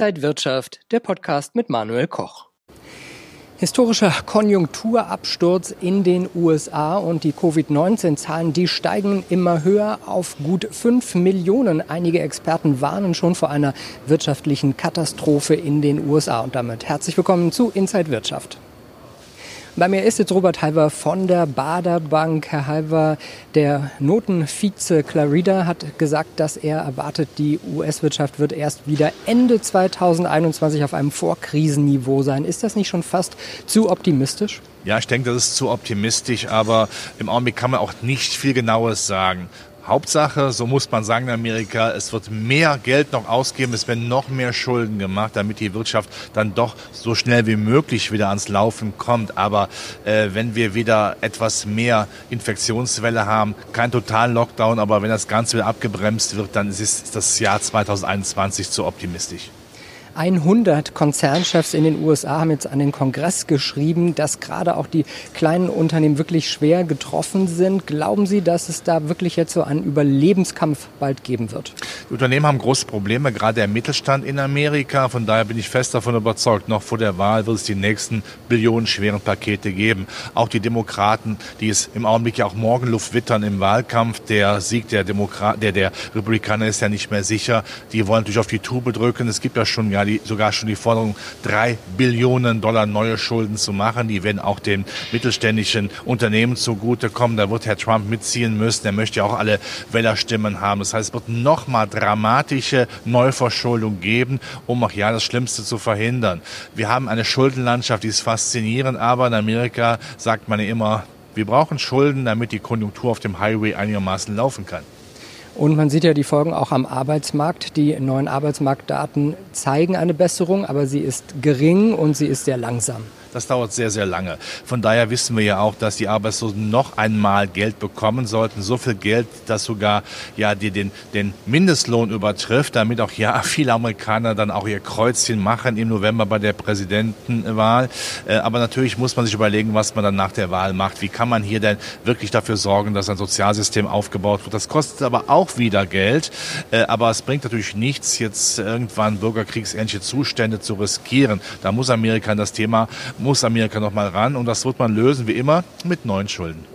Inside Wirtschaft, der Podcast mit Manuel Koch. Historischer Konjunkturabsturz in den USA und die Covid-19-Zahlen, die steigen immer höher auf gut fünf Millionen. Einige Experten warnen schon vor einer wirtschaftlichen Katastrophe in den USA. Und damit herzlich willkommen zu Inside Wirtschaft. Bei mir ist jetzt Robert Halver von der Bader Bank. Herr Halver, der Notenvize Clarida hat gesagt, dass er erwartet, die US-Wirtschaft wird erst wieder Ende 2021 auf einem Vorkrisenniveau sein. Ist das nicht schon fast zu optimistisch? Ja, ich denke, das ist zu optimistisch, aber im Augenblick kann man auch nicht viel Genaues sagen. Hauptsache, so muss man sagen in Amerika, es wird mehr Geld noch ausgeben, es werden noch mehr Schulden gemacht, damit die Wirtschaft dann doch so schnell wie möglich wieder ans Laufen kommt. Aber äh, wenn wir wieder etwas mehr Infektionswelle haben, kein totalen Lockdown, aber wenn das Ganze wieder abgebremst wird, dann ist das Jahr 2021 zu optimistisch. 100 Konzernchefs in den USA haben jetzt an den Kongress geschrieben, dass gerade auch die kleinen Unternehmen wirklich schwer getroffen sind. Glauben Sie, dass es da wirklich jetzt so einen Überlebenskampf bald geben wird? Die Unternehmen haben große Probleme, gerade der Mittelstand in Amerika. Von daher bin ich fest davon überzeugt, noch vor der Wahl wird es die nächsten billionenschweren Pakete geben. Auch die Demokraten, die es im Augenblick ja auch Morgenluft wittern im Wahlkampf. Der Sieg der, Demokrat der, der Republikaner ist ja nicht mehr sicher. Die wollen natürlich auf die Tube drücken. Es gibt ja schon ja die, sogar schon die Forderung, drei Billionen Dollar neue Schulden zu machen. Die werden auch den mittelständischen Unternehmen zugutekommen. Da wird Herr Trump mitziehen müssen. Er möchte ja auch alle Wählerstimmen haben. Das heißt, es wird nochmal dramatische Neuverschuldung geben, um auch ja das Schlimmste zu verhindern. Wir haben eine Schuldenlandschaft, die ist faszinierend, aber in Amerika sagt man ja immer, wir brauchen Schulden, damit die Konjunktur auf dem Highway einigermaßen laufen kann. Und man sieht ja die Folgen auch am Arbeitsmarkt. Die neuen Arbeitsmarktdaten zeigen eine Besserung, aber sie ist gering und sie ist sehr langsam. Das dauert sehr, sehr lange. Von daher wissen wir ja auch, dass die Arbeitslosen noch einmal Geld bekommen sollten. So viel Geld, dass sogar ja die, den, den Mindestlohn übertrifft, damit auch ja viele Amerikaner dann auch ihr Kreuzchen machen im November bei der Präsidentenwahl. Äh, aber natürlich muss man sich überlegen, was man dann nach der Wahl macht. Wie kann man hier denn wirklich dafür sorgen, dass ein Sozialsystem aufgebaut wird? Das kostet aber auch wieder Geld. Äh, aber es bringt natürlich nichts, jetzt irgendwann bürgerkriegsähnliche Zustände zu riskieren. Da muss Amerika in das Thema muss Amerika noch mal ran und das wird man lösen, wie immer, mit neuen Schulden.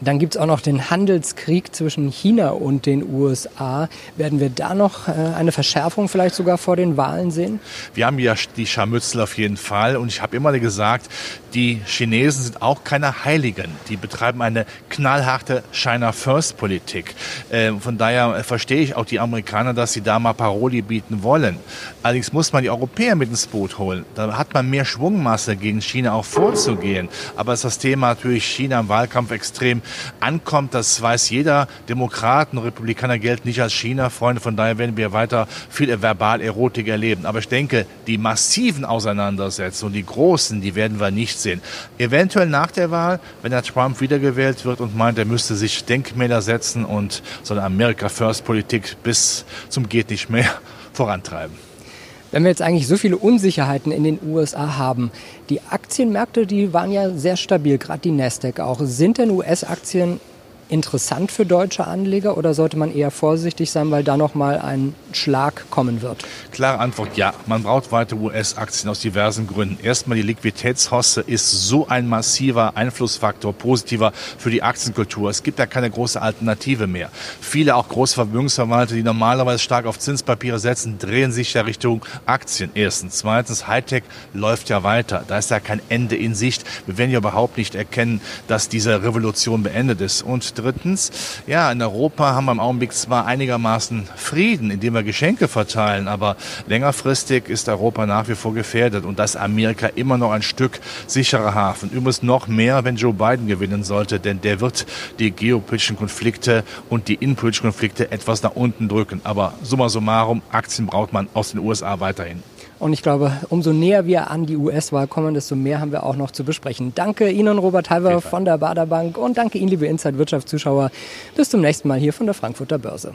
Dann gibt es auch noch den Handelskrieg zwischen China und den USA. Werden wir da noch äh, eine Verschärfung vielleicht sogar vor den Wahlen sehen? Wir haben ja die Scharmützel auf jeden Fall. Und ich habe immer gesagt, die Chinesen sind auch keine Heiligen. Die betreiben eine knallharte China-First-Politik. Äh, von daher verstehe ich auch die Amerikaner, dass sie da mal Paroli bieten wollen. Allerdings muss man die Europäer mit ins Boot holen. Da hat man mehr Schwungmasse gegen China auch vorzugehen. Aber ist das Thema natürlich China im Wahlkampf extrem ankommt. Das weiß jeder. Demokraten, Republikaner gelten nicht als China-Freunde. Von daher werden wir weiter viel Verbal-Erotik erleben. Aber ich denke, die massiven Auseinandersetzungen, die großen, die werden wir nicht sehen. Eventuell nach der Wahl, wenn der Trump wiedergewählt wird und meint, er müsste sich Denkmäler setzen und so eine America-First-Politik bis zum geht nicht mehr vorantreiben. Wenn wir jetzt eigentlich so viele Unsicherheiten in den USA haben, die Aktienmärkte, die waren ja sehr stabil, gerade die Nasdaq auch. Sind denn US-Aktien interessant für deutsche Anleger oder sollte man eher vorsichtig sein, weil da noch mal ein Schlag kommen wird? Klare Antwort ja. Man braucht weitere US-Aktien aus diversen Gründen. Erstmal die Liquiditätshosse ist so ein massiver Einflussfaktor, positiver für die Aktienkultur. Es gibt da keine große Alternative mehr. Viele auch große Vermögensverwalter, die normalerweise stark auf Zinspapiere setzen, drehen sich ja Richtung Aktien. Erstens. Zweitens, Hightech läuft ja weiter. Da ist ja kein Ende in Sicht. Wir werden ja überhaupt nicht erkennen, dass diese Revolution beendet ist. Und drittens, ja, in Europa haben wir im Augenblick zwar einigermaßen Frieden, indem wir Geschenke verteilen, aber längerfristig ist Europa nach wie vor gefährdet und das Amerika immer noch ein Stück sicherer Hafen. Übrigens noch mehr, wenn Joe Biden gewinnen sollte, denn der wird die geopolitischen Konflikte und die innenpolitischen Konflikte etwas nach unten drücken. Aber summa summarum, Aktien braucht man aus den USA weiterhin. Und ich glaube, umso näher wir an die US-Wahl kommen, desto mehr haben wir auch noch zu besprechen. Danke Ihnen, Robert Halver von der Baderbank und danke Ihnen, liebe Inside-Wirtschaftszuschauer. Bis zum nächsten Mal hier von der Frankfurter Börse.